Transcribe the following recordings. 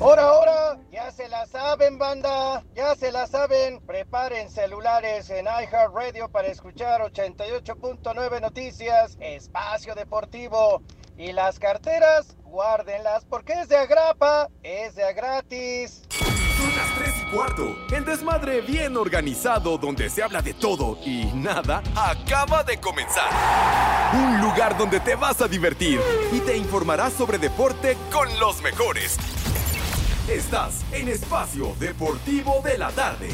Ahora, ahora, ya se la saben, banda, ya se la saben. Preparen celulares en iHeartRadio para escuchar 88.9 Noticias, Espacio Deportivo. Y las carteras, guárdenlas porque es de agrapa, es de gratis. Son las 3 y cuarto. El desmadre bien organizado donde se habla de todo y nada acaba de comenzar. Un lugar donde te vas a divertir y te informarás sobre deporte con los mejores. Estás en Espacio Deportivo de la Tarde.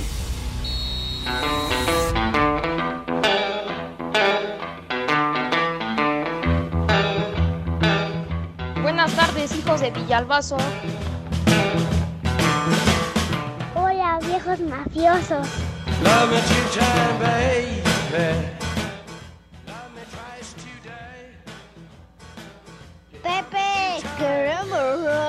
Buenas tardes, hijos de Villalbazo. Hola, viejos mafiosos. Pepe, queremos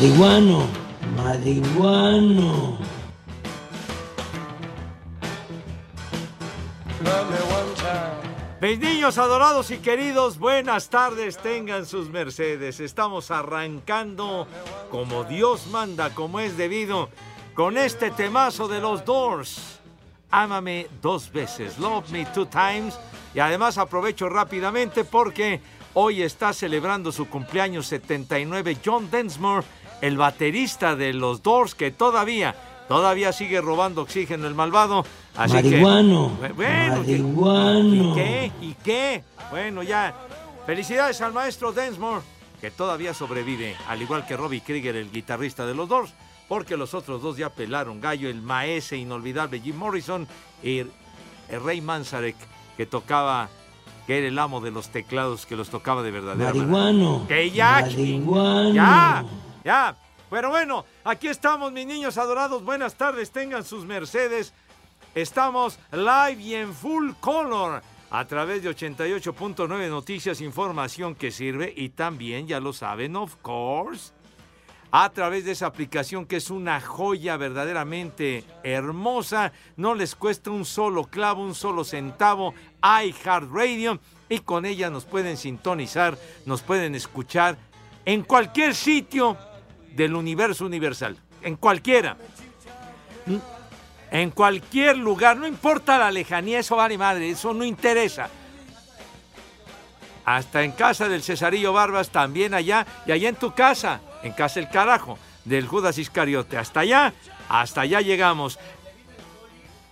Marihuano, marihuano. Mis niños adorados y queridos, buenas tardes, tengan sus mercedes. Estamos arrancando como Dios manda, como es debido, con este temazo de los Doors. Ámame dos veces, Love Me Two Times. Y además aprovecho rápidamente porque hoy está celebrando su cumpleaños 79 John Densmore, el baterista de los Doors, que todavía, todavía sigue robando oxígeno el malvado. Así Marihuano, que, bueno, marihuano. ¿y qué? ¿Y qué? Bueno, ya. Felicidades al maestro Densmore, que todavía sobrevive, al igual que Robbie Krieger, el guitarrista de los Doors, porque los otros dos ya pelaron gallo, el maese inolvidable Jim Morrison y el Rey Manzarek, que tocaba, que era el amo de los teclados, que los tocaba de verdadera manera. Marihuano. Que ya, Marihuano. ya, ya. Pero bueno, aquí estamos, mis niños adorados. Buenas tardes, tengan sus mercedes. Estamos live y en full color a través de 88.9 Noticias, información que sirve y también, ya lo saben, of course, a través de esa aplicación que es una joya verdaderamente hermosa. No les cuesta un solo clavo, un solo centavo. iHeartRadio y con ella nos pueden sintonizar, nos pueden escuchar en cualquier sitio del universo universal, en cualquiera. En cualquier lugar, no importa la lejanía, eso vale madre, eso no interesa. Hasta en casa del Cesarillo Barbas, también allá, y allá en tu casa, en casa el carajo, del Judas Iscariote. Hasta allá, hasta allá llegamos.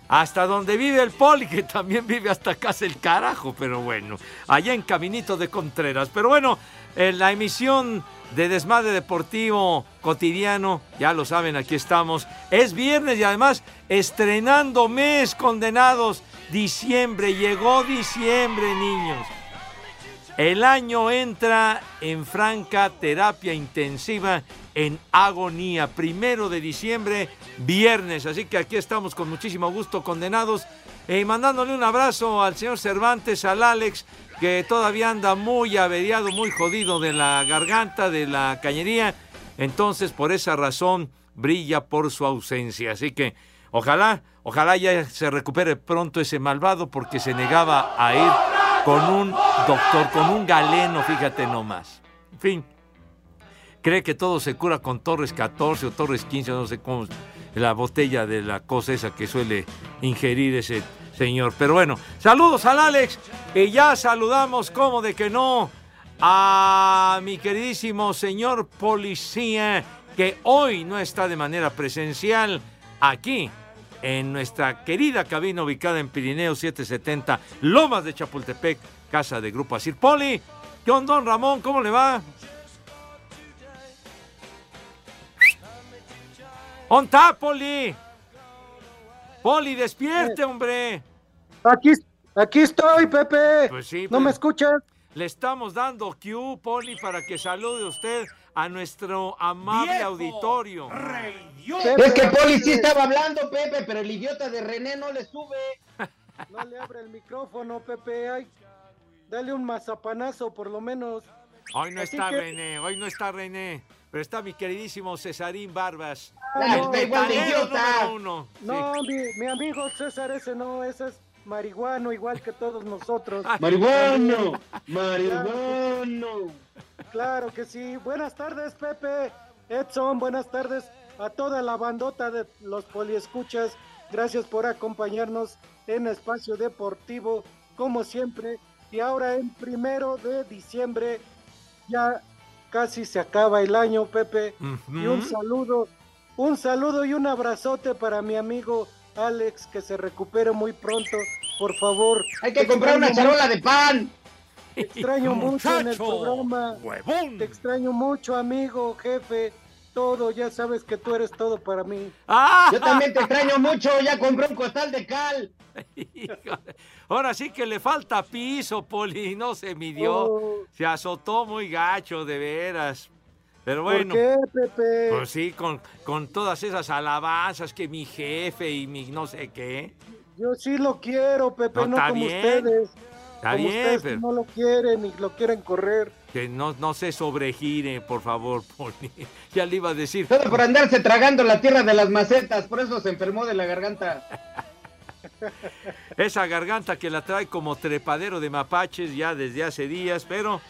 Hasta donde vive el Poli, que también vive hasta casa el carajo, pero bueno, allá en Caminito de Contreras. Pero bueno, en la emisión de Desmadre Deportivo Cotidiano, ya lo saben, aquí estamos. Es viernes y además estrenando mes, condenados. Diciembre, llegó diciembre, niños. El año entra en franca terapia intensiva en agonía. Primero de diciembre, viernes. Así que aquí estamos con muchísimo gusto, condenados. Y mandándole un abrazo al señor Cervantes, al Alex, que todavía anda muy averiado, muy jodido de la garganta, de la cañería. Entonces, por esa razón, brilla por su ausencia. Así que, ojalá, ojalá ya se recupere pronto ese malvado, porque se negaba a ir con un doctor, con un galeno, fíjate nomás. En fin, cree que todo se cura con Torres 14 o Torres 15, no sé cómo, la botella de la cosa esa que suele ingerir ese señor. Pero bueno, saludos al Alex. Y ya saludamos, como de que no, a mi queridísimo señor policía, que hoy no está de manera presencial aquí en nuestra querida cabina ubicada en Pirineo 770, Lomas de Chapultepec, casa de Grupo Asir Poli. ¿Qué onda, don Ramón? ¿Cómo le va? ¡Onta, Poli! ¡Poli, despierte, eh. hombre! Aquí, aquí estoy, Pepe. Pues sí, ¿No me pues, escuchas? Le estamos dando Q, Poli, para que salude usted a nuestro amable Viejo auditorio. Es que Poli sí estaba hablando, Pepe, pero el idiota de René no le sube. No le abre el micrófono, Pepe. Ay, dale un mazapanazo, por lo menos. Hoy no Así está que- René, hoy no está René, pero está mi queridísimo Cesarín Barbas. Ah, no, está igual de Metalero idiota. uno. No, mi, mi amigo César ese no, ese es marihuano, igual que todos nosotros. Marihuano, marihuano. Claro que sí. Buenas tardes, Pepe. Edson, buenas tardes a toda la bandota de los poliescuchas. Gracias por acompañarnos en Espacio Deportivo, como siempre. Y ahora en primero de diciembre, ya casi se acaba el año, Pepe. Y un saludo, un saludo y un abrazote para mi amigo Alex, que se recupere muy pronto, por favor. Hay que comprar una charola de pan. te extraño mucho en el programa. huevón. Te extraño mucho, amigo, jefe. Todo, ya sabes que tú eres todo para mí. ¡Ah! Yo también te extraño mucho, ya compré un costal de cal. Híjole. Ahora sí que le falta piso, Poli, no se midió. Oh. Se azotó muy gacho, de veras. Pero bueno, ¿Por qué, Pepe? pues sí, con, con todas esas alabanzas que mi jefe y mi no sé qué. Yo sí lo quiero, Pepe, No, no, está como bien. ustedes. Está como bien, ustedes pero no lo quieren y lo quieren correr. que no, no se sobregire, por favor, Poli. Ya le iba a decir. Todo por andarse tragando la tierra de las macetas, por eso se enfermó de la garganta. Esa garganta que la trae como trepadero de mapaches ya desde hace días, pero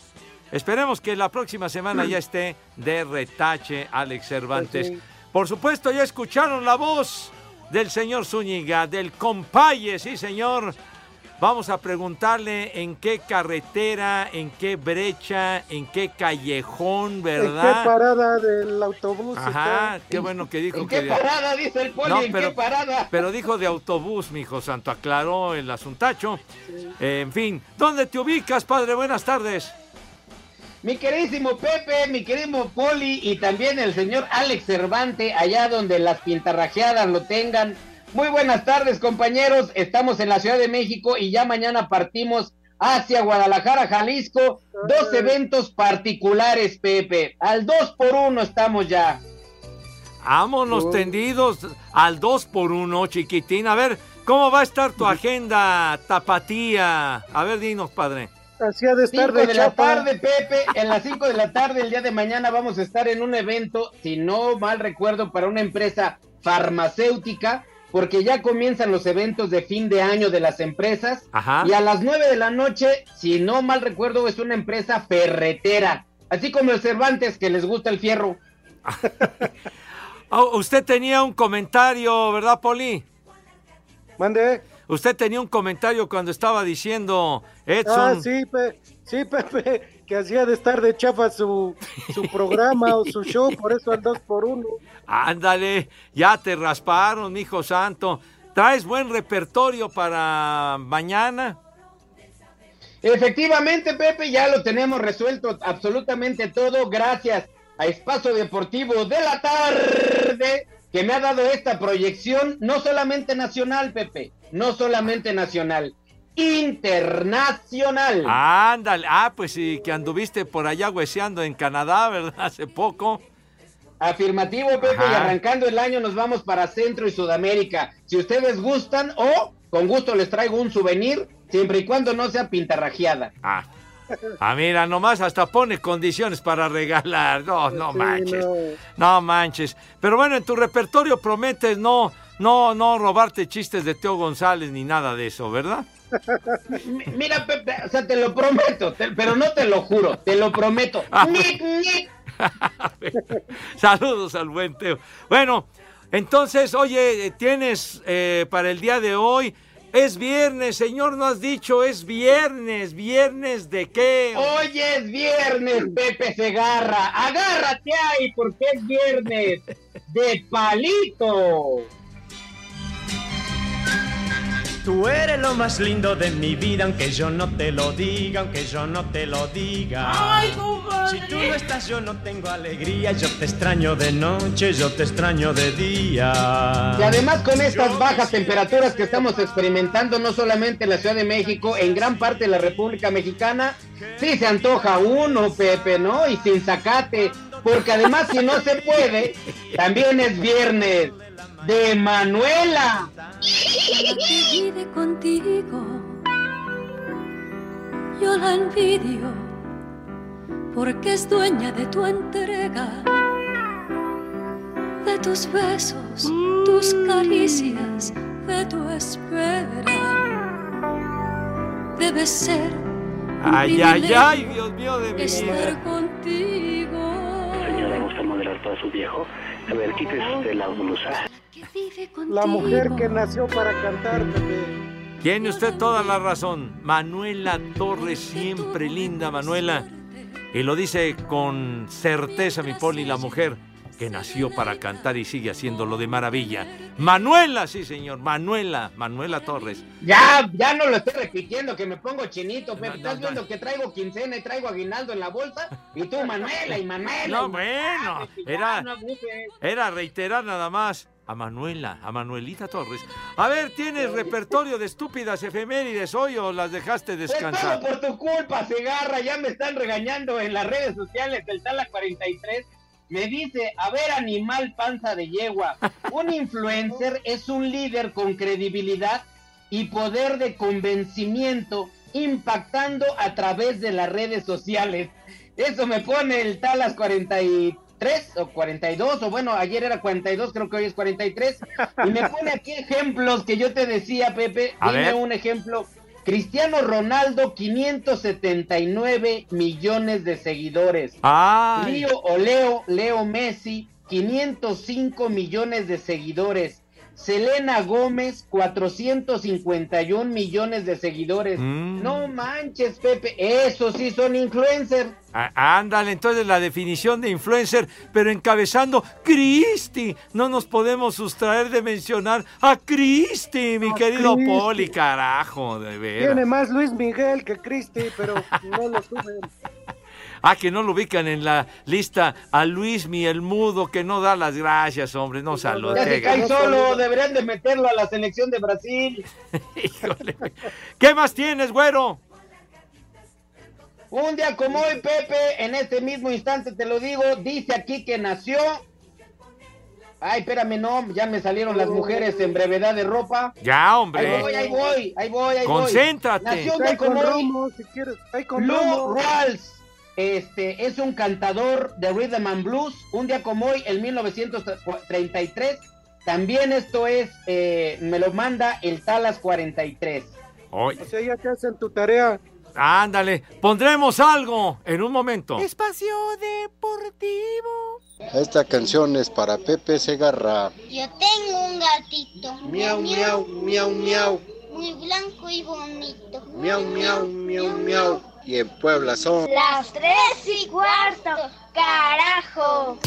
esperemos que la próxima semana ya esté de retache Alex Cervantes. Pues sí. Por supuesto, ya escucharon la voz del señor Zúñiga, del compaye, sí señor. Vamos a preguntarle en qué carretera, en qué brecha, en qué callejón, ¿En ¿verdad? qué parada del autobús? Ajá, está? qué bueno que dijo ¿En que qué de- parada? Dice el poli, No, ¿en pero- qué parada? pero dijo de autobús, mi hijo santo, aclaró el asuntacho. Eh, en fin, ¿dónde te ubicas, padre? Buenas tardes. Mi queridísimo Pepe, mi queridísimo Poli y también el señor Alex Cervante, allá donde las pintarrajeadas lo tengan. Muy buenas tardes, compañeros. Estamos en la Ciudad de México y ya mañana partimos hacia Guadalajara, Jalisco. Dos eventos particulares, Pepe. Al dos por uno estamos ya. Vámonos tendidos al 2 por 1 chiquitín. A ver, ¿cómo va a estar tu agenda tapatía? A ver, dinos, padre. Así ha de estar Cinco de, de la tarde, Pepe. En las 5 de la tarde, el día de mañana, vamos a estar en un evento, si no mal recuerdo, para una empresa farmacéutica, porque ya comienzan los eventos de fin de año de las empresas. Ajá. Y a las 9 de la noche, si no mal recuerdo, es una empresa ferretera. Así como el Cervantes, que les gusta el fierro. Oh, usted tenía un comentario, ¿verdad, Poli? Mande. Usted tenía un comentario cuando estaba diciendo Edson. Ah, sí, Pe- sí, Pepe, que hacía de estar de chafa su, su programa o su show, por eso al dos por uno. Ándale, ya te rasparon, hijo santo. ¿Traes buen repertorio para mañana? Efectivamente, Pepe, ya lo tenemos resuelto absolutamente todo gracias a Espacio Deportivo de la tarde que me ha dado esta proyección no solamente nacional, Pepe, no solamente nacional, internacional. Ándale, ah, pues sí, que anduviste por allá hueseando en Canadá, ¿verdad? Hace poco. Afirmativo, Pepe, y arrancando el año nos vamos para Centro y Sudamérica. Si ustedes gustan o con gusto les traigo un souvenir, siempre y cuando no sea pintarrajeada. Ah, ah, mira, nomás hasta pone condiciones para regalar. No, no manches. no. No manches. Pero bueno, en tu repertorio prometes no, no, no robarte chistes de Teo González ni nada de eso, ¿verdad? Mira, Pepe, o sea, te lo prometo, te- pero no te lo juro, te lo prometo. Ah. Nic, nic. Saludos al buen Teo. Bueno, entonces, oye, tienes eh, para el día de hoy. Es viernes, señor, no has dicho, es viernes. ¿Viernes de qué? Hoy es viernes, Pepe Segarra. Agárrate ahí porque es viernes de palito. Tú eres lo más lindo de mi vida, aunque yo no te lo diga, aunque yo no te lo diga. Ay. Si tú no estás, yo no tengo alegría. Yo te extraño de noche, yo te extraño de día. Y además con estas bajas temperaturas que estamos experimentando, no solamente en la Ciudad de México, en gran parte de la República Mexicana, sí se antoja uno, Pepe, ¿no? Y sin sacate, porque además si no se puede, también es viernes de Manuela. que vive contigo. Yo la envidio porque es dueña de tu entrega, de tus besos, tus caricias, de tu espera. Debe ser Ay, ay, ay, Dios mío de mi estar vida. contigo. Señora, ¿gusta modelar para su viejo? A ver, quítese usted la blusa. La mujer que nació para cantar, Pepe. Tiene usted toda la razón. Manuela Torres, siempre linda Manuela. Y lo dice con certeza mi Poli, la mujer que nació para cantar y sigue haciéndolo de maravilla. Manuela, sí señor, Manuela, Manuela Torres. Ya, ya no lo estoy repitiendo, que me pongo chinito, Pepe. Estás viendo que traigo quincena y traigo aguinaldo en la bolsa. Y tú, Manuela y Manuela. No, y bueno, era, era reiterar nada más a Manuela, a Manuelita Torres. A ver, ¿tienes repertorio de estúpidas efemérides hoy o las dejaste Pues descansar? todo por tu culpa, Segarra. Ya me están regañando en las redes sociales del Sala 43. Me dice, a ver, animal panza de yegua. Un influencer es un líder con credibilidad y poder de convencimiento impactando a través de las redes sociales. Eso me pone el Talas 43 o 42, o bueno, ayer era 42, creo que hoy es 43. Y me pone aquí ejemplos que yo te decía, Pepe. A Dime ver. un ejemplo. Cristiano Ronaldo, 579 millones de seguidores. Ay. Leo, Leo Messi, 505 millones de seguidores. Selena Gómez, 451 millones de seguidores. Mm. No manches, Pepe, esos sí son influencers. Ah, Ándale, entonces la definición de influencer, pero encabezando Cristi. No nos podemos sustraer de mencionar a Cristi, mi querido. Poli, carajo, de veras. Tiene más Luis Miguel que Cristi, pero no lo suben. Ah, que no lo ubican en la lista a Luismi el mudo, que no da las gracias, hombre, no saluda. Ya se cae solo, deberían de meterlo a la selección de Brasil. ¿Qué más tienes, güero? Un día como hoy, Pepe, en este mismo instante te lo digo, dice aquí que nació. Ay, espérame, no, ya me salieron las mujeres en brevedad de ropa. Ya, hombre. Ahí voy, ahí voy, ahí voy, ahí voy. Concéntrate. Nació un día como hoy, Romo, si quieres. Ahí con Lou Romo. Este es un cantador de rhythm and blues. Un día como hoy, en 1933. También esto es, eh, me lo manda el Talas 43. Hoy. O sea, ya te hacen tu tarea. Ándale, pondremos algo en un momento. Espacio Deportivo. Esta canción es para Pepe Segarra. Yo tengo un gatito. Miau, miau, miau, miau. Muy blanco y bonito. Miau, miau, miau, miau. Y en Puebla son. Las tres y cuarto. Carajo.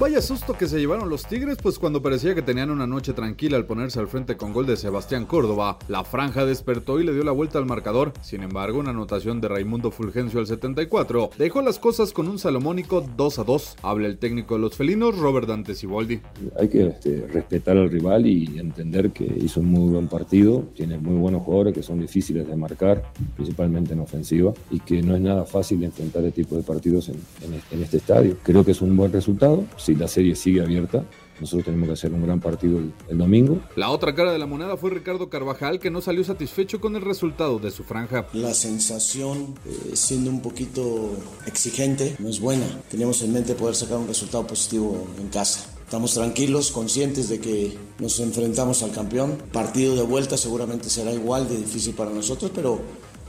Vaya susto que se llevaron los Tigres, pues cuando parecía que tenían una noche tranquila al ponerse al frente con gol de Sebastián Córdoba, la franja despertó y le dio la vuelta al marcador. Sin embargo, una anotación de Raimundo Fulgencio al 74 dejó las cosas con un salomónico 2 a 2. Habla el técnico de los felinos, Robert Dante Siboldi. Hay que este, respetar al rival y entender que hizo un muy buen partido, tiene muy buenos jugadores que son difíciles de marcar, principalmente en ofensiva, y que no es nada fácil enfrentar este tipo de partidos en, este estadio. Creo que es un buen resultado, si la serie sigue abierta, nosotros tenemos que hacer un gran partido el, el domingo. La otra cara de la moneda fue Ricardo Carvajal, que no salió satisfecho con el resultado de su franja. La sensación, eh, siendo un poquito exigente, no es buena. Teníamos en mente poder sacar un resultado positivo en casa. Estamos tranquilos, conscientes de que nos enfrentamos al campeón. Partido de vuelta seguramente será igual de difícil para nosotros, pero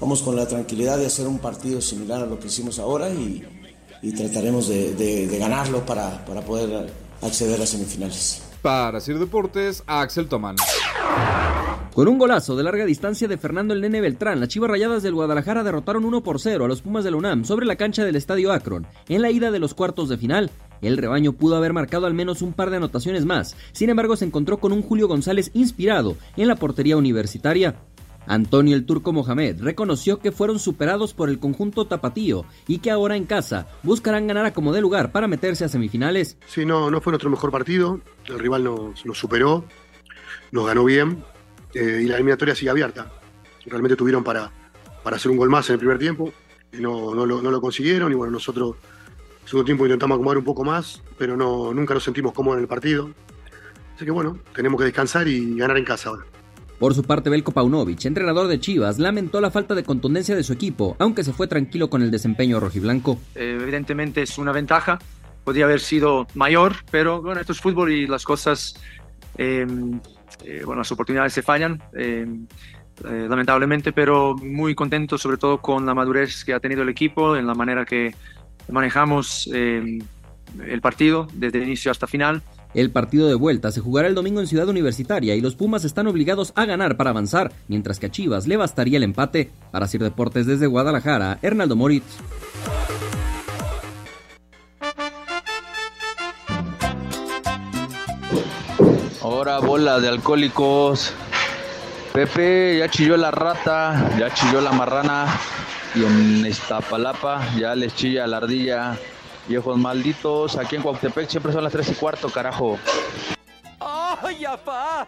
vamos con la tranquilidad de hacer un partido similar a lo que hicimos ahora y, y trataremos de, de- de ganarlo para, para poder acceder a semifinales. Para Sir Deportes, Axel Tomán. Con un golazo de larga distancia de Fernando el Nene Beltrán, las Chivas Rayadas del Guadalajara derrotaron 1 por 0 a los Pumas de la UNAM sobre la cancha del Estadio Akron en la ida de los cuartos de final. El rebaño pudo haber marcado al menos un par de anotaciones más, sin embargo se encontró con un Julio González inspirado en la portería universitaria. Antonio el Turco Mohamed reconoció que fueron superados por el conjunto tapatío y que ahora en casa buscarán ganar a como de lugar para meterse a semifinales. Sí, no, no fue nuestro mejor partido, el rival nos, nos superó, nos ganó bien eh, y la eliminatoria sigue abierta. Realmente tuvieron para, para hacer un gol más en el primer tiempo y no, no, lo, consiguieron y bueno, nosotros en segundo tiempo intentamos acomodar un poco más, pero no, nunca nos sentimos cómodos en el partido. Así que bueno, tenemos que descansar y ganar en casa ahora. Por su parte, Belko Paunovic, entrenador de Chivas, lamentó la falta de contundencia de su equipo, aunque se fue tranquilo con el desempeño rojiblanco. Eh, evidentemente es una ventaja, podría haber sido mayor, pero bueno, esto es fútbol y las cosas, eh, eh, bueno, las oportunidades se fallan, eh, eh, lamentablemente, pero muy contento sobre todo con la madurez que ha tenido el equipo, en la manera que manejamos eh, el partido desde el inicio hasta final. El partido de vuelta se jugará el domingo en Ciudad Universitaria y los Pumas están obligados a ganar para avanzar, mientras que a Chivas le bastaría el empate. Para Sir Deportes desde Guadalajara, Hernaldo Moritz. Ahora bola de alcohólicos. Pepe, ya chilló la rata, ya chilló la marrana. Y en Iztapalapa ya les chilla la ardilla. Viejos malditos, aquí en Cuauhtémoc siempre son las 3 y cuarto, carajo. ¡Ay, apá!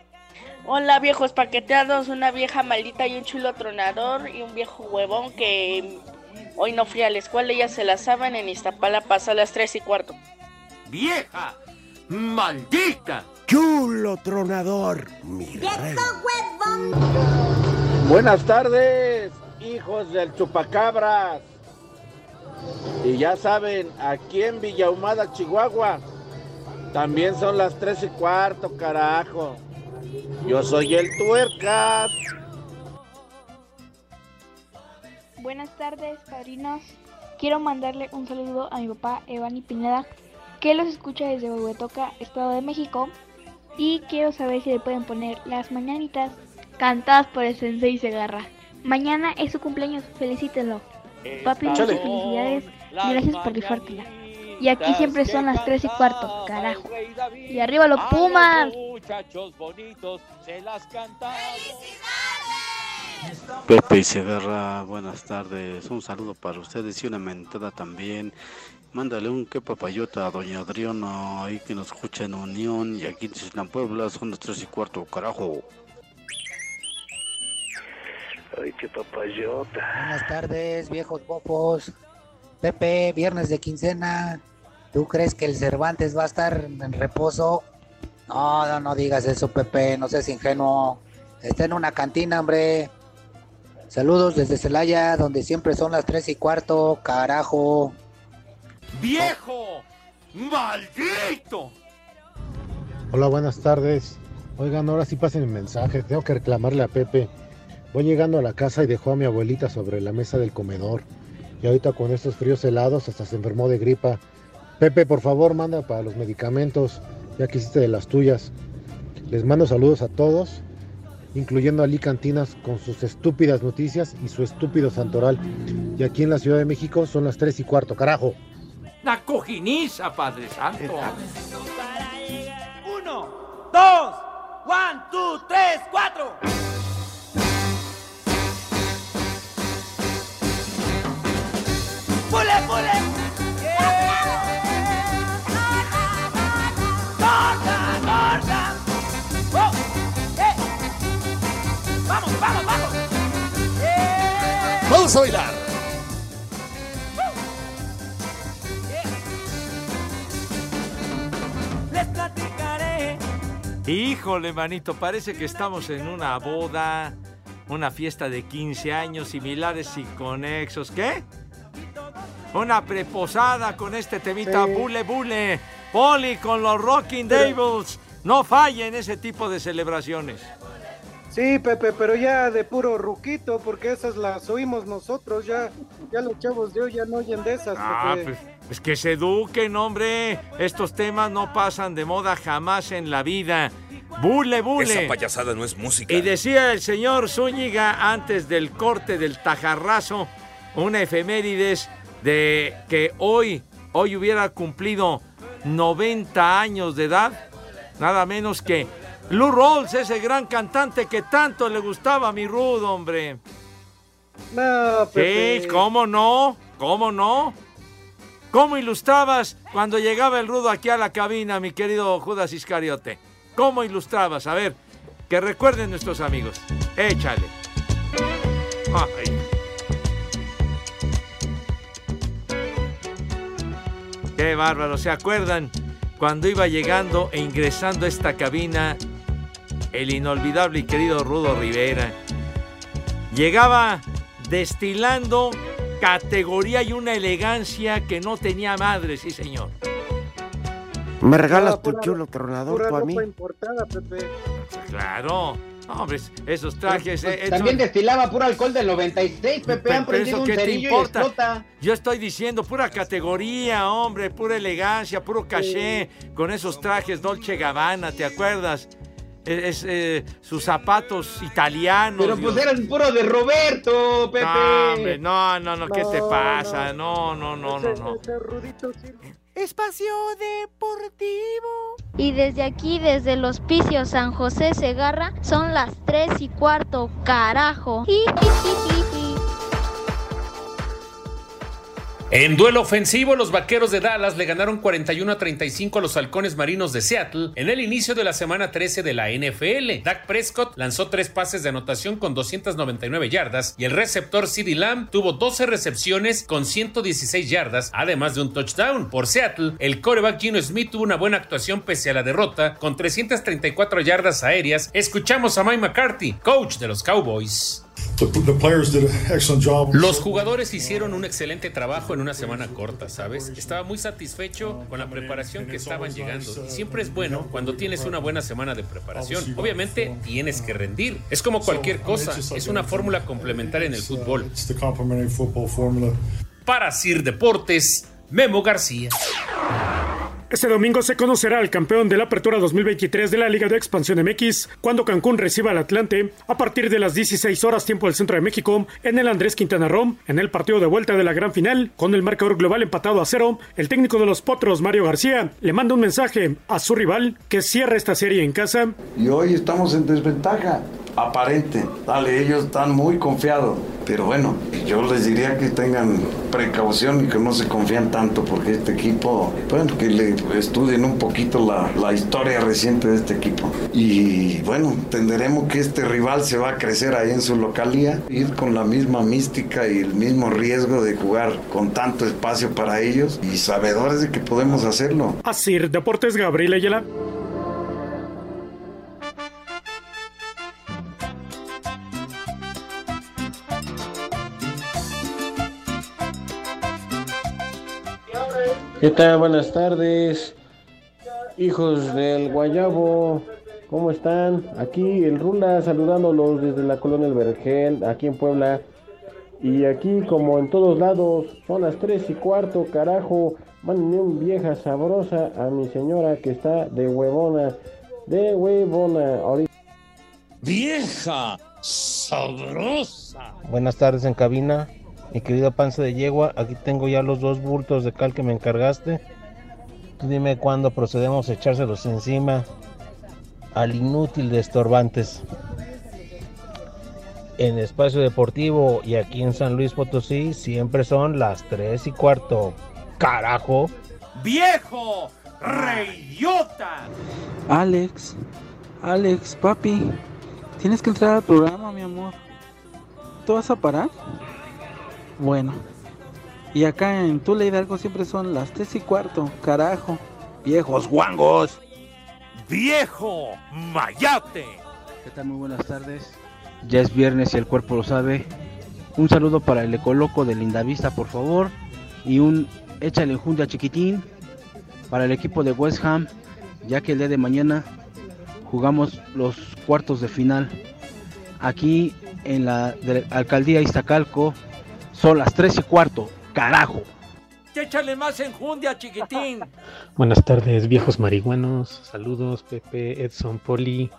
Hola viejos paqueteados, una vieja maldita y un chulo tronador y un viejo huevón que hoy no fui a la escuela ya se la saben en Iztapalapa a las 3 y cuarto. ¡Vieja! ¡Maldita! Chulo tronador, mi rey. Buenas tardes, hijos del chupacabras. Y ya saben, aquí en Villahumada, Chihuahua, también son las tres y cuarto, carajo. Yo soy el tuercas. Buenas tardes, padrinos. Quiero mandarle un saludo a mi papá, Evani Pineda, que los escucha desde Huehuetoca, Estado de México. Y quiero saber si le pueden poner las mañanitas cantadas por el Sensei Segarra. Mañana es su cumpleaños, felicítenlo. Papi, muchas felicidades y gracias por rifártela. Y aquí siempre son las 3 y cuarto, carajo. Y arriba los Pumas. Muchachos bonitos, se las cantamos. Pepe y Segarra, buenas tardes. Un saludo para ustedes y una mentada también. Mándale un que papayota a doña Adriana, ahí que nos escucha en Unión. Y aquí en Puebla son las tres y cuarto, carajo. Ay, qué papayota. Buenas tardes, viejos bofos. Pepe, viernes de quincena. ¿Tú crees que el Cervantes va a estar en reposo? No, no, no digas eso, Pepe. No seas ingenuo. Está en una cantina, hombre. Saludos desde Celaya, donde siempre son las tres y cuarto, carajo. ¡Viejo! ¡Maldito! Hola, buenas tardes. Oigan, ahora sí pasen el mensaje. Tengo que reclamarle a Pepe. Voy llegando a la casa y dejó a mi abuelita sobre la mesa del comedor. Y ahorita con estos fríos helados hasta se enfermó de gripa. Pepe, por favor, manda para los medicamentos. Ya que hiciste de las tuyas. Les mando saludos a todos, incluyendo a Lee Cantinas con sus estúpidas noticias y su estúpido santoral. Y aquí en la Ciudad de México son las 3 y cuarto, carajo. ¡La cojiniza, Padre Santo! Uno, dos, one, two, tres, cuatro. ¡Vamos, vamos, vamos! Vamos a bailar. Les platicaré. Híjole, manito, parece que estamos en una boda, una fiesta de 15 años similares y conexos. ¿Qué? Una preposada con este temita Sí. bule bule. Poli con los Rocking Devils. No fallen ese tipo de celebraciones. Sí, Pepe, pero ya de puro ruquito, porque esas las oímos nosotros, ya, ya los chavos de hoy ya no oyen de esas, Ah, Pepe. pues, es que se eduquen, hombre. Estos temas no pasan de moda jamás en la vida. Bule, bule. Esa payasada no es música. Y decía el señor Zúñiga antes del corte del tajarrazo, una efemérides de que hoy, hoy hubiera cumplido 90 años de edad, nada menos que Lou Rawls, ese gran cantante que tanto le gustaba a mi Rudo, hombre. No, Pepe. Sí, ¿cómo no? ¿Cómo no? ¿Cómo ilustrabas cuando llegaba el Rudo aquí a la cabina, mi querido Judas Iscariote? ¿Cómo ilustrabas? A ver, que recuerden nuestros amigos. Échale. Ay. Qué bárbaro, ¿se acuerdan? Cuando iba llegando e ingresando a esta cabina el inolvidable y querido Rudo Rivera. Llegaba destilando categoría y una elegancia que no tenía madre, sí señor. ¿Me regalas tu chulo tronador tú a mí? importada, Pepe. Claro. Hombre, esos trajes... Pues, eh, también esos- destilaba puro alcohol del 96, Pepe. Han Pero prendido eso un te cerillo y importa. explota. Yo estoy diciendo pura categoría, hombre, pura elegancia, puro caché, con esos trajes Dolce Gabbana, ¿te acuerdas? Es, es, eh, sus zapatos italianos. Pero pues Dios. eran puro de Roberto, Pepe. No, hombre, no, no, no, ¿qué te No, pasa? No, no, no, no, no. Ese rudito sí. Espacio Deportivo. Y desde aquí, desde el hospicio San José Segarra, son las 3 y cuarto, carajo. En duelo ofensivo, los vaqueros de Dallas le ganaron 41 a 35 a los halcones marinos de Seattle en el inicio de la semana 13 de la NFL. Dak Prescott lanzó tres pases de anotación con 299 yardas y el receptor CeeDee Lamb tuvo 12 recepciones con 116 yardas, además de un touchdown. Por Seattle, el coreback Gino Smith tuvo una buena actuación pese a la derrota con 334 yardas aéreas. Escuchamos a Mike McCarthy, coach de los Cowboys. Los jugadores hicieron un excelente trabajo en una semana corta, ¿sabes? Estaba muy satisfecho con la preparación que estaban llegando. Y siempre es bueno cuando tienes una buena semana de preparación. Obviamente tienes que rendir. Es como cualquier cosa, es una fórmula complementaria en el fútbol. Para Sir Deportes, Memo García. Este domingo se conocerá el campeón de la Apertura 2023 de la Liga de Expansión MX cuando Cancún reciba al Atlante a partir de las 16 horas tiempo del centro de México en el Andrés Quintana Roo en el partido de vuelta de la gran final con el marcador global empatado a cero. El técnico de los Potros, Mario García, le manda un mensaje a su rival que cierra esta serie en casa. Y hoy estamos en desventaja aparente. Dale, ellos están muy confiados. Pero bueno, yo les diría que tengan precaución y que no se confían tanto porque este equipo, bueno, que le estudien un poquito la, la historia reciente de este equipo. Y bueno, entenderemos que este rival se va a crecer ahí en su localía, ir con la misma mística y el mismo riesgo de jugar con tanto espacio para ellos y sabedores de que podemos hacerlo. Así, Deportes Gabriel Ayala. ¿Qué tal? Buenas tardes, hijos del Guayabo. ¿Cómo están? Aquí el Rula saludándolos desde la colonia El Vergel, aquí en Puebla. Y aquí, como en todos lados, son las 3 y cuarto, carajo. Mándenme un vieja sabrosa a mi señora que está de huevona. De huevona. Ahorita. Vieja sabrosa. Buenas tardes en cabina, mi querido panza de yegua. Aquí tengo ya los dos bultos de cal que me encargaste. Tú dime cuándo procedemos a echárselos encima al inútil de estorbantes. En Espacio Deportivo y aquí en San Luis Potosí siempre son las 3 y cuarto. Carajo. ¡Viejo! ¡Reyota! Alex, Alex, papi, tienes que entrar al programa, mi amor. ¿Tú vas a parar? Bueno. Y acá en Tula Hidalgo siempre son las tres y cuarto, carajo. Viejos guangos. ¡Viejo! ¡Mayate! ¿Qué tal? Muy buenas tardes. Ya es viernes y el cuerpo lo sabe. Un saludo para el Ecoloco de Lindavista, por favor. Y un échale junta chiquitín para el equipo de West Ham, ya que el día de mañana jugamos los cuartos de final. Aquí en la de- alcaldía Iztacalco son las 3 y cuarto. Carajo. Échale más enjundia, chiquitín. Buenas tardes, viejos marihuanos. Saludos, Pepe, Edson, Poli.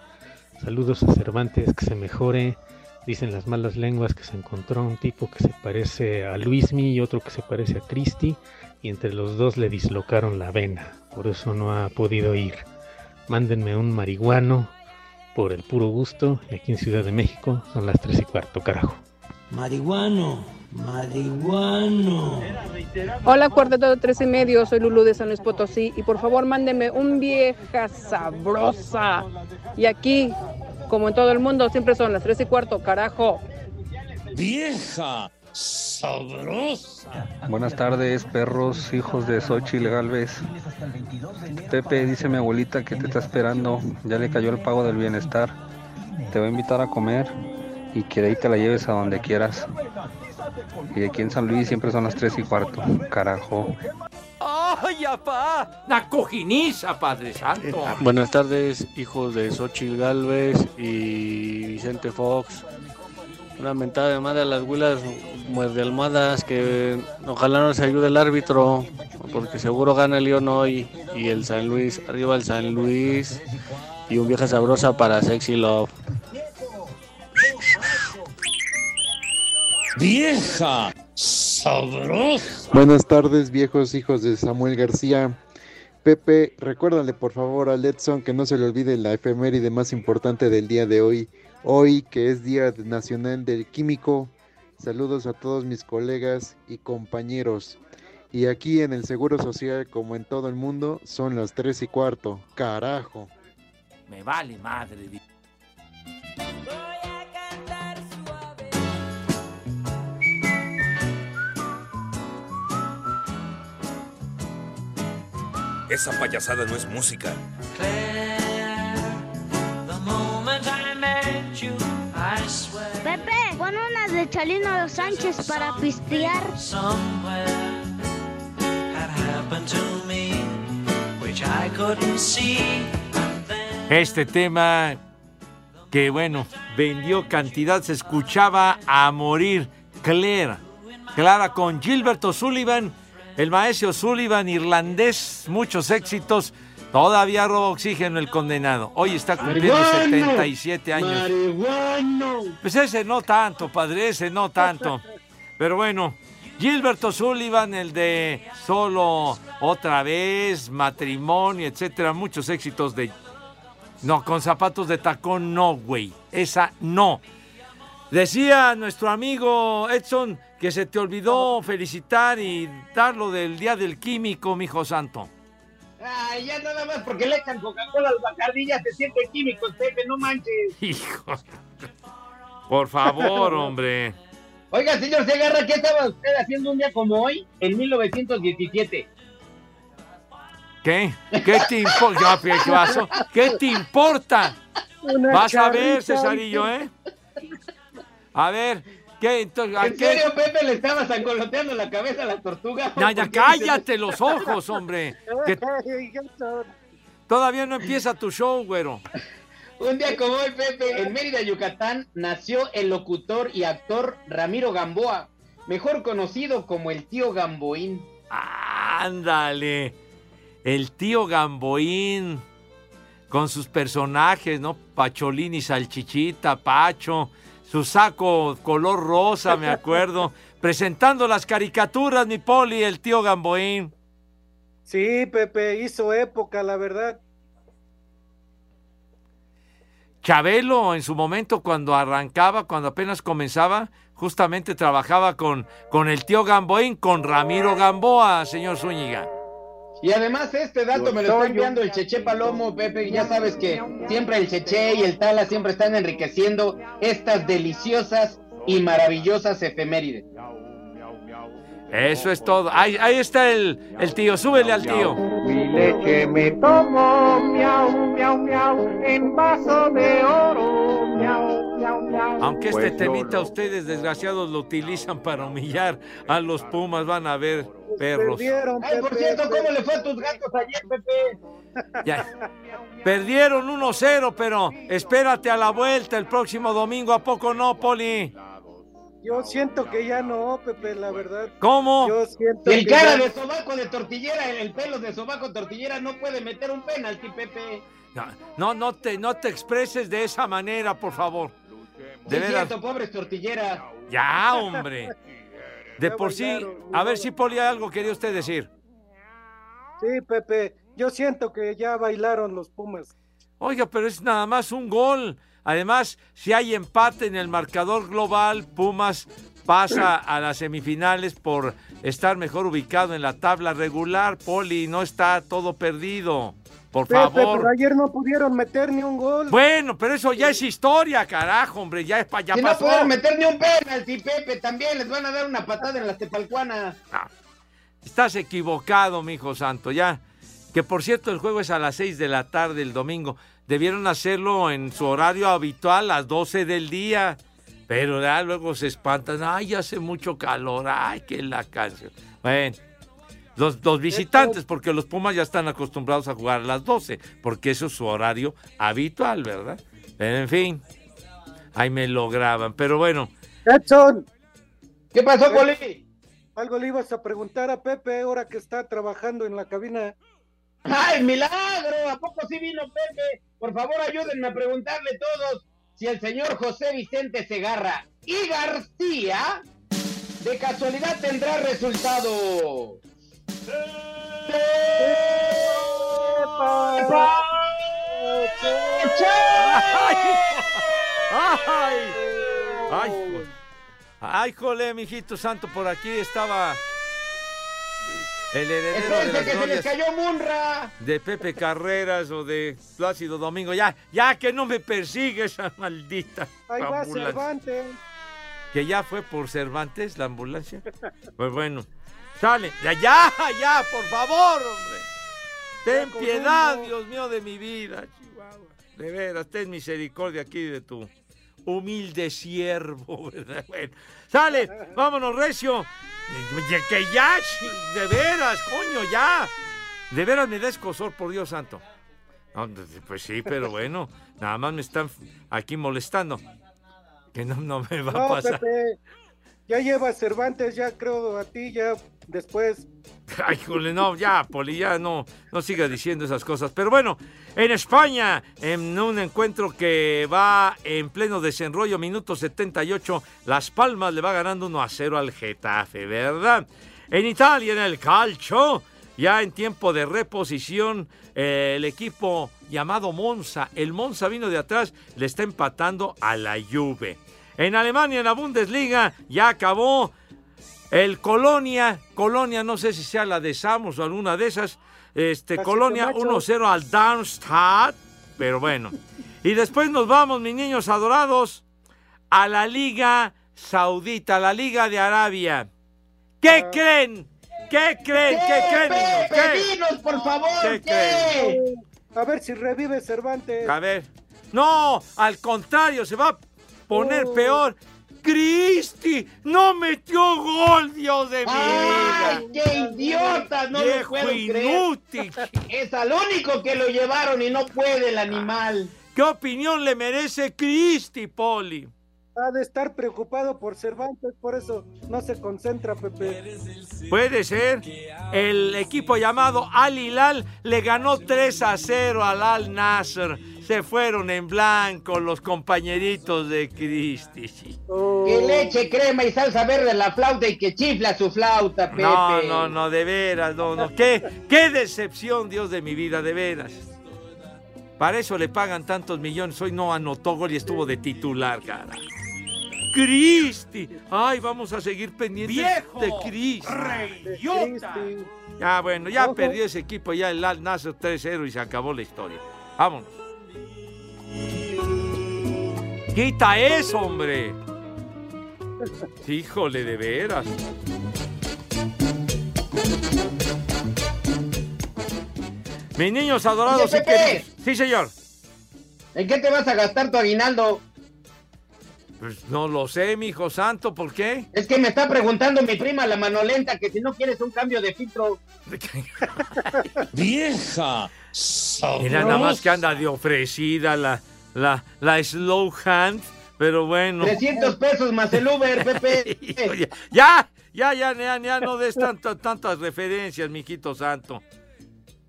Saludos a Cervantes, que se mejore. Dicen las malas lenguas que se encontró un tipo que se parece a Luismi y otro que se parece a Cristi. y entre los dos le dislocaron la vena, por eso no ha podido ir. Mándenme un marihuano por el puro gusto y aquí en Ciudad de México son las 3 y cuarto, carajo. Marihuano, marihuano. Hola, cuarteto de tres y medio, soy Lulu de San Luis Potosí y por favor mándeme un vieja sabrosa. Y aquí, como en todo el mundo, siempre son las tres y cuarto, carajo. Vieja sabrosa. Buenas tardes, perros, hijos de Xochitl Galvez. Pepe, dice mi abuelita que te está esperando. Ya le cayó el pago del bienestar. Te va a invitar a comer y que de ahí te la lleves a donde quieras. Y aquí en San Luis siempre son las 3 y cuarto. Carajo. ¡Ay, apá! ¡La cojiniza, Padre Santo! Buenas tardes, hijos de Xochitl Galvez y Vicente Fox. Una mentada de madre a las huilas muerde almohadas que ojalá no se ayude el árbitro porque seguro gana el León hoy y el San Luis, arriba el San Luis y un vieja sabrosa para Sexy Love. Vieja sabrosa. Buenas tardes, viejos hijos de Samuel García. Pepe, recuérdale por favor a Letson que no se le olvide la efeméride más importante del día de hoy. Hoy, que es Día Nacional del Químico. Saludos a todos mis colegas y compañeros. Y aquí en el Seguro Social, como en todo el mundo, son las 3 y cuarto. Carajo. Me vale madre. Esa payasada no es música. Pepe, pon unas de Chalino Sánchez para pistear. Este tema que, bueno, vendió cantidad, se escuchaba a morir. Claire, Clara con Gilberto Sullivan, el maestro Sullivan irlandés, muchos éxitos. Todavía roba oxígeno el condenado. Hoy está cumpliendo Marihuano, 77 años. Marihuano. Pues ese no tanto, padre, ese no tanto. Pero bueno, Gilberto Sullivan, el de Solo otra vez, matrimonio, etcétera, muchos éxitos de. No, con zapatos de tacón no, güey. Esa no. Decía nuestro amigo Edson que se te olvidó felicitar y dar lo del Día del Químico, mijo santo. Ay, ya nada más porque le echan Coca-Cola al Bacardí ya se siente químicos, Pepe, no manches. Hijo. Por favor, hombre. Oiga, señor Segarra, ¿qué estaba usted haciendo un día como hoy, en 1917? ¿Qué? ¿Qué te importa? ¿Qué te importa? Una Vas a ver. Cesarillo, ¿eh? A ver, ¿qué? entonces, ¿a ¿En qué? serio, Pepe, le estabas angoloteando la cabeza a la tortuga? Ya, ya, ¿Por qué cállate los ojos, hombre. Que todavía no empieza tu show, güero. Un día como hoy, Pepe, en Mérida, Yucatán, nació el locutor y actor Ramiro Gamboa, mejor conocido como el tío Gamboín. Ándale. El tío Gamboín con sus personajes, ¿no? Pacholín y Salchichita, Pacho, su saco color rosa, me acuerdo, presentando las caricaturas, mi poli, el tío Gamboín. Sí, Pepe, hizo época, la verdad. Chabelo en su momento cuando arrancaba, cuando apenas comenzaba, justamente trabajaba con, con el tío Gamboín, con Ramiro Gamboa, señor Zúñiga. Y además este dato me lo está enviando el Cheche Palomo, Pepe, ya sabes que siempre el Cheche y el Tala siempre están enriqueciendo estas deliciosas y maravillosas efemérides. Eso es todo. Ahí, ahí está el, el tío, súbele al tío. Mi leche me tomo, miau, miau, miau, en vaso de oro, miau, miau, miau. Aunque este Pues temita ustedes desgraciados lo utilizan para humillar a los Pumas, van a ver perros. Ay, por cierto, ¿cómo le fue a tus gatos ayer, Pepe? Ya. Perdieron 1-0, pero espérate a la vuelta el próximo domingo, ¿a poco no, Poli? Yo siento que ya no, Pepe, la verdad. ¿Cómo? Yo siento el que cara ya- de sobaco de tortillera, el, el pelo de sobaco tortillera no puede meter un penalti, Pepe. No, no, no te, no te expreses de esa manera, por favor. De Sí, veras. cierto, pobres tortilleras. Ya, hombre. De por sí, a ver si Poli algo quería usted decir. Sí, Pepe, yo siento que ya bailaron los Pumas. Oiga, pero es nada más un gol. Además, si hay empate en el marcador global, Pumas pasa a las semifinales por estar mejor ubicado en la tabla regular. Poli, no está todo perdido. Por Pepe, favor. pero ayer no pudieron meter ni un gol. Bueno, pero eso ya es historia, carajo, hombre. Ya, es pa- ya si no pudieron meter ni un penalti, Pepe, también les van a dar una patada en la tepalcuana. Estás equivocado, mijo santo, ya. Que por cierto, el juego es a las 6 de la tarde el domingo. Debieron hacerlo en su horario habitual, a las 12 del día. Pero ya luego se espantan. Ay, hace mucho calor. Ay, que la canción. Bueno, los, los visitantes, porque los Pumas ya están acostumbrados a jugar a las 12, porque eso es su horario habitual, ¿verdad? Pero en fin, ahí me lo graban. Pero bueno, Edson. ¿Qué pasó, Eh? Algo le ibas a preguntar a Pepe ahora que está trabajando en la cabina. ¡Ay, milagro! ¿A poco sí vino Pepe? Por favor, ayúdenme a preguntarle todos si el señor José Vicente Segarra y García de casualidad tendrá resultado. ¡Ay! ¡Ay! ¡Ay, jole, mijito santo! Por aquí estaba el heredero de las que se les cayó Munra. de Pepe Carreras o de Plácido Domingo. Ya, ya que no me persigue esa maldita Ahí va ambulancia. Cervantes. Que ya fue por Cervantes la ambulancia. Pues bueno, sale. Ya, ya, ya, por favor, hombre. Ten piedad. Dios mío, de mi vida, Chihuahua. De veras, ten misericordia aquí de tu humilde siervo, ¿verdad? Bueno, sale, vámonos, Recio. Que ya, de veras, coño, ya. De veras me da escosor, por Dios santo. No, pues sí, pero bueno, nada más me están aquí molestando. Que no, no me va a No, pasar. Pepe. Ya lleva Cervantes, ya creo a ti, ya después. Ay, jole, no, ya, Poli, ya no, no siga diciendo esas cosas. Pero bueno, en España, en un encuentro que va en pleno desenrollo, minuto 78, Las Palmas le va ganando 1 a 0 al Getafe, ¿verdad? En Italia, en el calcio, ya en tiempo de reposición, eh, el equipo llamado Monza, el Monza vino de atrás, le está empatando a la Juve. En Alemania, en la Bundesliga, ya acabó el Colonia, Colonia, no sé si sea la de Samos o alguna de esas. Este, Casi Colonia Camacho. 1-0 al Darmstadt, pero bueno. Y después nos vamos, mis niños adorados, a la Liga Saudita, la Liga de Arabia. ¿Qué creen? ¿Qué creen? ¿Qué creen? niños? Pepe, ¿Qué? dinos, por favor, ¿Qué ¿qué? A ver si revive Cervantes. A ver. No, al contrario, se va poner Oh. peor. Cristi, no metió gol, Dios de mi ¡Ay, vida. qué idiota! No lo Viejo puedo creer. inútil. Es al único que lo llevaron y no puede el animal. ¿Qué opinión le merece Cristi, Poli? Ha de estar preocupado por Cervantes, por eso no se concentra, Pepe. Puede ser. El equipo llamado Al Hilal le ganó 3 a 0 al Al Nasser. Se fueron en blanco los compañeritos de Cristi. Que le eche crema y salsa verde la flauta y que chifla su flauta, Pepe. No, no, no, de veras, no, no. ¿Qué, qué decepción, Dios de mi vida, de veras. Para eso le pagan tantos millones. Hoy no anotó gol y estuvo de titular, cara. Cristi. Ay, vamos a seguir pendientes ¡Viejo de Cristi. reyota! Ya, bueno, ya Ojo. perdió ese equipo, ya el Al Nasser 3-0 y se acabó la historia. Vámonos. Quita eso, hombre. Híjole, de veras. Mis niños adorados Oye, y Pepe. queridos. Sí, señor. ¿En qué te vas a gastar tu aguinaldo? Pues no lo sé, mi hijo santo, ¿por qué? Es que me está preguntando mi prima la manolenta que si no quieres un cambio de filtro. Vieja. Mira, nada más que anda de ofrecida la, la, la slow hand, pero bueno. 300 pesos más el Uber, Pepe. Ya, ya, ya, ya, ya no des tantas, tantas referencias, mijito santo.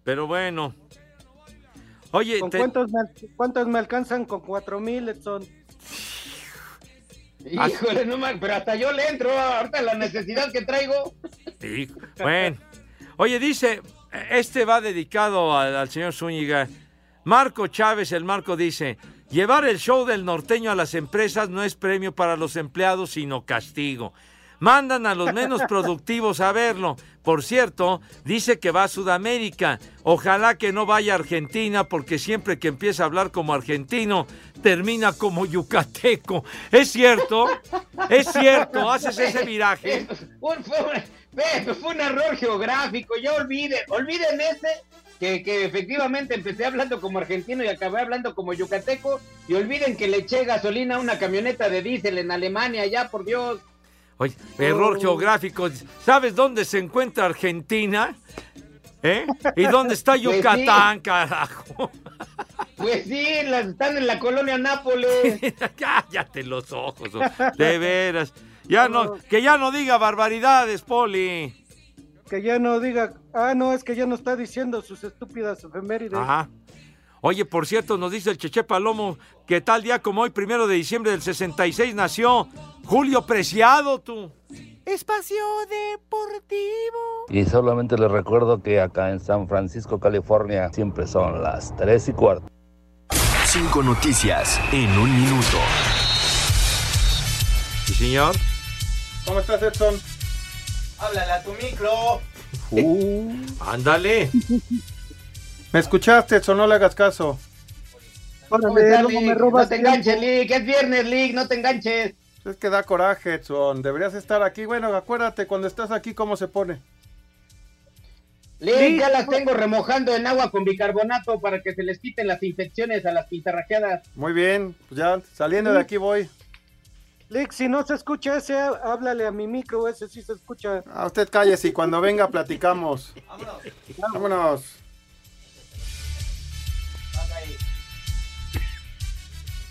Pero bueno. Oye, ¿Con te- cuántos, me, cuántos me alcanzan con cuatro mil, Edson? Híjole, no man, pero hasta yo le entro ahorita la necesidad que traigo. Sí, bueno. Oye, dice, este va dedicado al, al señor Zúñiga. Marco Chávez, el Marco dice, llevar el show del norteño a las empresas no es premio para los empleados, sino castigo. Mandan a los menos productivos a verlo. Por cierto, dice que va a Sudamérica. Ojalá que no vaya a Argentina, porque siempre que empieza a hablar como argentino, termina como yucateco. ¿Es cierto? ¿Es cierto? ¿Haces ese viraje? Fue, fue- un error geográfico, ya olviden, olviden ese, que, que efectivamente empecé hablando como argentino y acabé hablando como yucateco, y olviden que le eché gasolina a una camioneta de diésel en Alemania, ya por Dios. Oye, error geográfico. ¿Sabes dónde se encuentra Argentina? ¿Eh? ¿Y dónde está Pues sí. Yucatán, carajo? Pues sí, las están en la colonia Nápoles. Cállate los ojos, de veras. Ya no, que ya no diga barbaridades, Poli. Que ya no diga, ah, no, es que ya no está diciendo sus estúpidas efemérides. Ajá. Oye, por cierto, nos dice el Cheche Palomo que tal día como hoy, primero de diciembre del 66, nació Julio Preciado, tú. Espacio Deportivo. Y solamente les recuerdo que acá en San Francisco, California, siempre son las 3 y cuarto. Cinco noticias en un minuto. Sí, señor. ¿Cómo estás, Edson? Háblale a tu micro. Ándale. ¿Me escuchaste, Edson? No le hagas caso. ¿Cómo estás, Lick? No te enganches, Lick, es viernes, Lick, no te enganches. Es que da coraje, Edson. Deberías estar aquí. Bueno, acuérdate, cuando estás aquí, ¿cómo se pone? Lick, ya las tengo remojando en agua con bicarbonato para que se les quiten las infecciones a las pintarrajeadas. Muy bien, pues ya saliendo de aquí voy. Lick, si no se escucha ese, háblale a mi micro, ese sí se escucha. A usted cállese y cuando venga platicamos. Vámonos.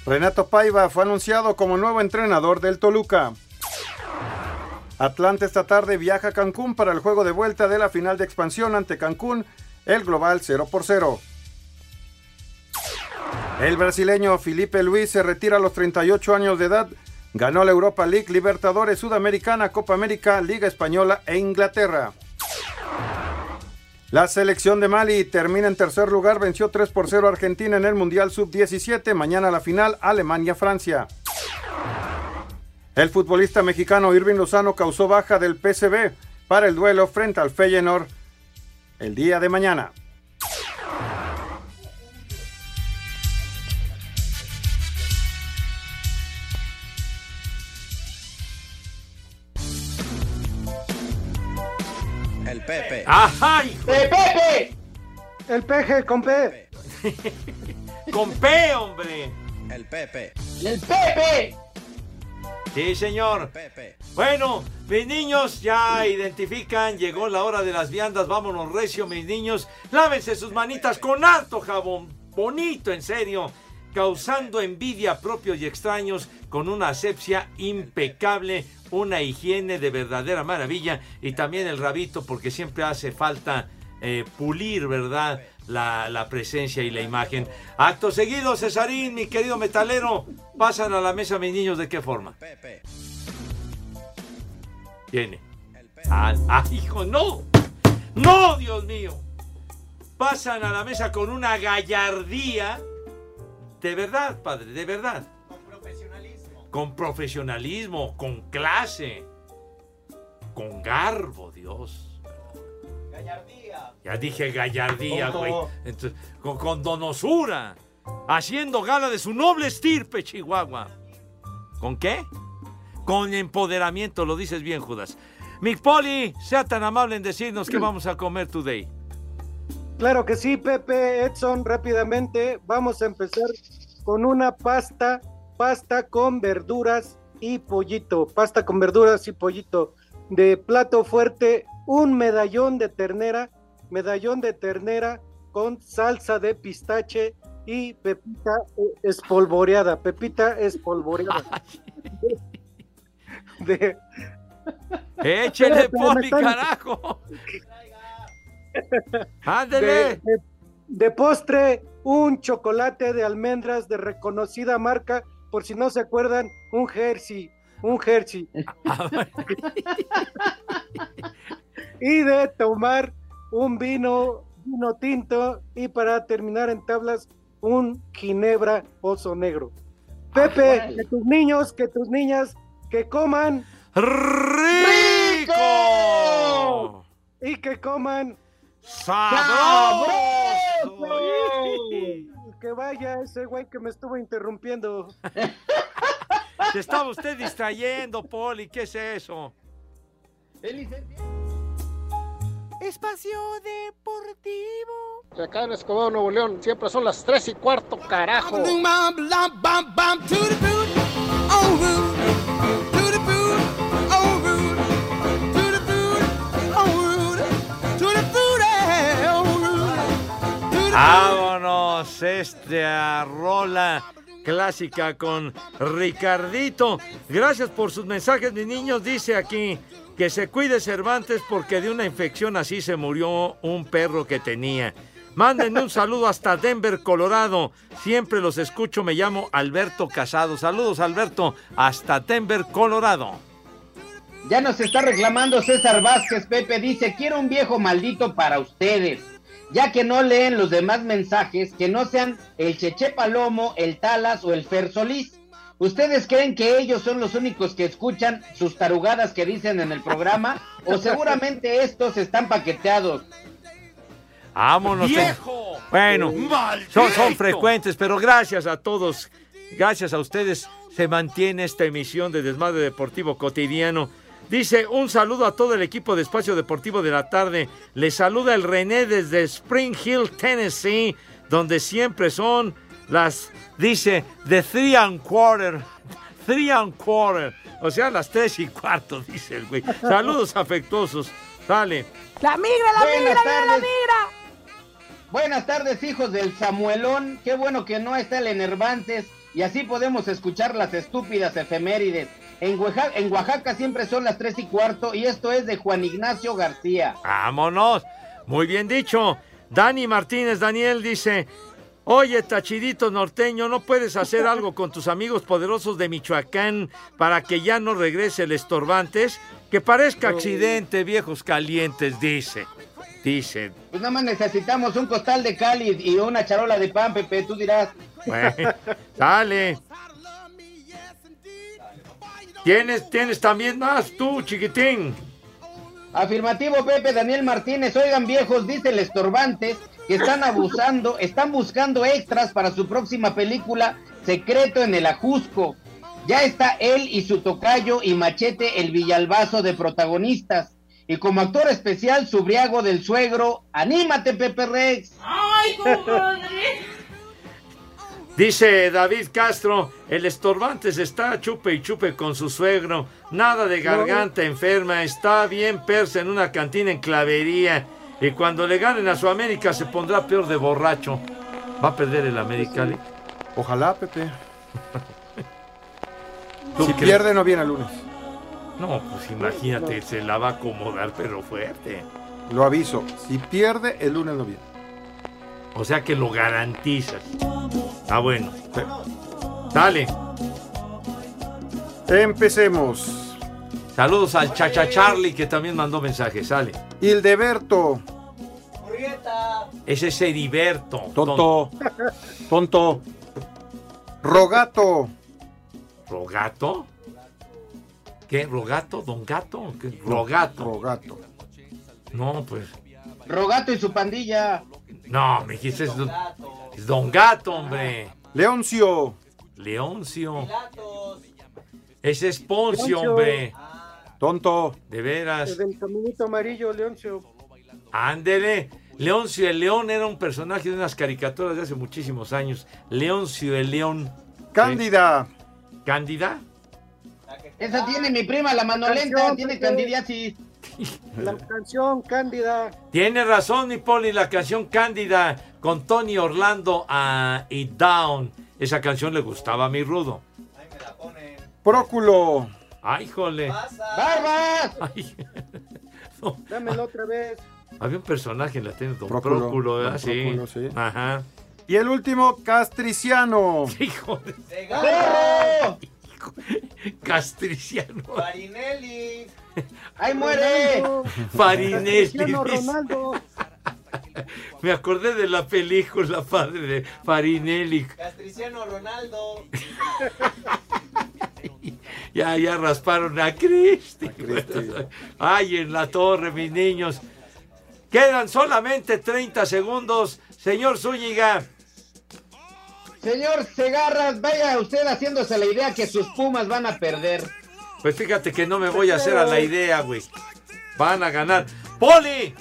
Renato Paiva fue anunciado como nuevo entrenador del Toluca. Atlanta esta tarde viaja a Cancún para el juego de vuelta de la final de expansión ante Cancún, el global 0 por 0. El brasileño Felipe Luis se retira a los 38 años de edad. Ganó la Europa League, Libertadores, Sudamericana, Copa América, Liga Española e Inglaterra. La selección de Mali termina en tercer lugar, venció 3 por 0 a Argentina en el Mundial Sub-17, mañana la final Alemania-Francia. El futbolista mexicano Irving Lozano causó baja del PCB para el duelo frente al Feyenoord el día de mañana. Pepe. ¡Ajá, hijo! ¡Eh, Pepe! El peje con P. Con P, hombre. El Pepe. ¡El Pepe! Sí, señor. Bueno, mis niños ya identifican, llegó la hora de las viandas, vámonos recio, mis niños. Lávense sus manitas con alto jabón, bonito, en serio, causando envidia propios y extraños con una asepsia impecable, una higiene de verdadera maravilla y también el rabito porque siempre hace falta eh, pulir, ¿verdad? La, la presencia y la imagen. Acto seguido, Cesarín, mi querido metalero, pasan a la mesa mis niños de qué forma. Viene. Ah, ah, hijo, no. No, Dios mío. Pasan a la mesa con una gallardía. De verdad, padre, de verdad. Con profesionalismo. Con profesionalismo, con clase. Con garbo, Dios. Gallardía. Ya dije gallardía, güey. Entonces, Con, con donosura. Haciendo gala de su noble estirpe, Chihuahua. ¿Con qué? Con empoderamiento, lo dices bien, Judas. Mi Poli, sea tan amable en decirnos qué vamos a comer today. Claro que sí, Pepe, Edson, rápidamente vamos a empezar con una pasta, pasta con verduras y pollito, pasta con verduras y pollito. De plato fuerte, un medallón de ternera, medallón de ternera con salsa de pistache y pepita espolvoreada, pepita espolvoreada. De- Échele, carajo. de, Ándele. de- de postre, un chocolate de almendras de reconocida marca, por si no se acuerdan, un Hershey. un Hershey. y de tomar un vino, vino tinto y para terminar en tablas, un ginebra oso negro. Pepe, que tus niños, que tus niñas, que coman ¡Rico! y que coman ¡Sabroso! Que vaya ese güey que me estuvo interrumpiendo. Se estaba usted distrayendo, Poli. ¿Qué es eso? Espacio Deportivo. Acá en Escobedo, Nuevo León, siempre son las 3 y cuarto, carajo. Esta rola clásica con Ricardito. Gracias por sus mensajes, mis niños. Dice aquí que se cuide Cervantes porque de una infección así se murió un perro que tenía. Mándenme un saludo hasta Denver, Colorado. Siempre los escucho, me llamo Alberto Casado. Saludos, Alberto, hasta Denver, Colorado. Ya nos está reclamando César Vázquez, Pepe dice, quiero un viejo maldito para ustedes. Ya que no leen los demás mensajes, que no sean el Cheche Palomo, el Talas o el Fer Solís. ¿Ustedes creen que ellos son los únicos que escuchan sus tarugadas que dicen en el programa? ¿O seguramente estos están paqueteados? Vámonos. ¡Viejo! Bueno, son, son frecuentes, pero gracias a todos, gracias a ustedes, se mantiene esta emisión de Desmadre Deportivo Cotidiano. Dice, un saludo a todo el equipo de Espacio Deportivo de la tarde. Le saluda el René desde Spring Hill, Tennessee, donde siempre son las, dice, de three and quarter. Three and quarter. O sea, las tres y cuarto, dice el güey. Saludos afectuosos. Sale. La migra, la Buenas migra, mira la migra. Buenas tardes, hijos del Samuelón. Qué bueno que no está el Enervantes y así podemos escuchar las estúpidas efemérides. En Oaxaca, en Oaxaca siempre son las tres y cuarto y esto es de Juan Ignacio García. Vámonos. Muy bien dicho. Dani Martínez, Daniel dice, oye, tachidito norteño, ¿no puedes hacer algo con tus amigos poderosos de Michoacán para que ya no regrese el estorbantes? Que parezca accidente, viejos calientes, dice. Dice. Pues nada más necesitamos un costal de cáliz y una charola de pan, Pepe, tú dirás. Bueno, dale. ¿Tienes, tienes también más tú, chiquitín? Afirmativo, Pepe Daniel Martínez. Oigan, viejos, dice el Estorbantes que están abusando, están buscando extras para su próxima película Secreto en el Ajusco. Ya está él y su tocayo y Machete el Villalbazo de protagonistas. Y como actor especial, su briago del suegro. ¡Anímate, Pepe Rex! Ay, Dice David Castro, el estorbantes está chupe y chupe con su suegro, nada de garganta enferma, está bien persa en una cantina en clavería y cuando le ganen a su América se pondrá peor de borracho. ¿Va a perder el América, Ale? Ojalá, Pepe. ¿Tú Si pierde, no viene el lunes. No, pues imagínate, se la va a acomodar, pero fuerte. Lo aviso. Si pierde, el lunes no viene. O sea que lo garantizas. Ah, bueno. Dale. Empecemos. Saludos al Chacha Charlie que también mandó mensajes. Sale. Hildeberto. Ese es Heriberto. Tonto. Tonto. Rogato. ¿Rogato? ¿Qué? ¿Rogato? ¿Don Gato? ¿Qué? Rogato. Rogato. No, pues. Rogato y su pandilla. No, me dijiste es Don, es Don Gato, hombre. Leoncio. Leoncio. Ese es Poncio, Leoncio. hombre. Tonto. De veras. El del caminito amarillo, Leoncio. Ándele. Leoncio el León era un personaje de unas caricaturas de hace muchísimos años. Leoncio el León. Cándida. ¿Cándida? Esa tiene mi prima, la Manolenta, tiene candidiasis. La canción Cándida. Tiene razón, mi Poli, la canción Cándida con Tony Orlando ah, y Down. Esa canción le gustaba a mi Rudo. Próculo. Ay, jole. ¡Barbas! Ay, Dámelo otra vez. había un personaje en la tele, Don Próculo, Próculo, ¿verdad? Don Sí. Próculo, sí. Ajá. Y el último, Castriciano. Hijo de... ¡Perro! Castriciano. Farinelli. ¡Ay, muere! Farinelli. Ronaldo. Me acordé de la película, padre, de Farinelli. Castriciano Ronaldo. Ya, ya rasparon a Cristi. Ay, en la torre, mis niños. Quedan solamente 30 segundos. Señor Zúñiga. Señor Segarras, vaya usted haciéndose la idea que sus Pumas van a perder. Pues fíjate que no me voy a hacer a la idea, güey. Van a ganar. ¡Poli!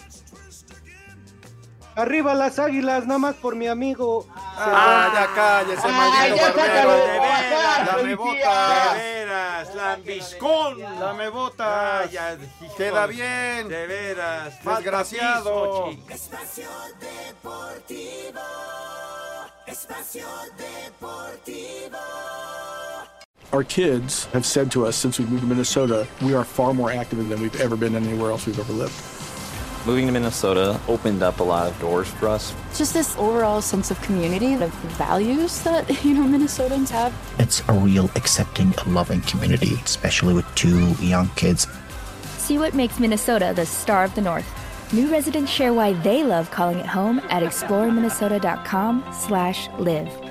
Arriba las águilas, nada más por mi amigo. Ah, ya cállese, Ay, maldito ya sácalo. De veras, Dame de veras, lambiscón. Dame botas. Ay, ya, hijos, Queda bien. De veras. Desgraciado. Espacio Deportivo. Espacio Deportivo. Our kids have said to us since we moved to Minnesota, we are far more active than we've ever been anywhere else we've ever lived. Moving to Minnesota opened up a lot of doors for us. Just this overall sense of community, of values that, you know, Minnesotans have. It's a real accepting, loving community, especially with two young kids. See what makes Minnesota the star of the North. New residents share why they love calling it home at exploreminnesota.com/live.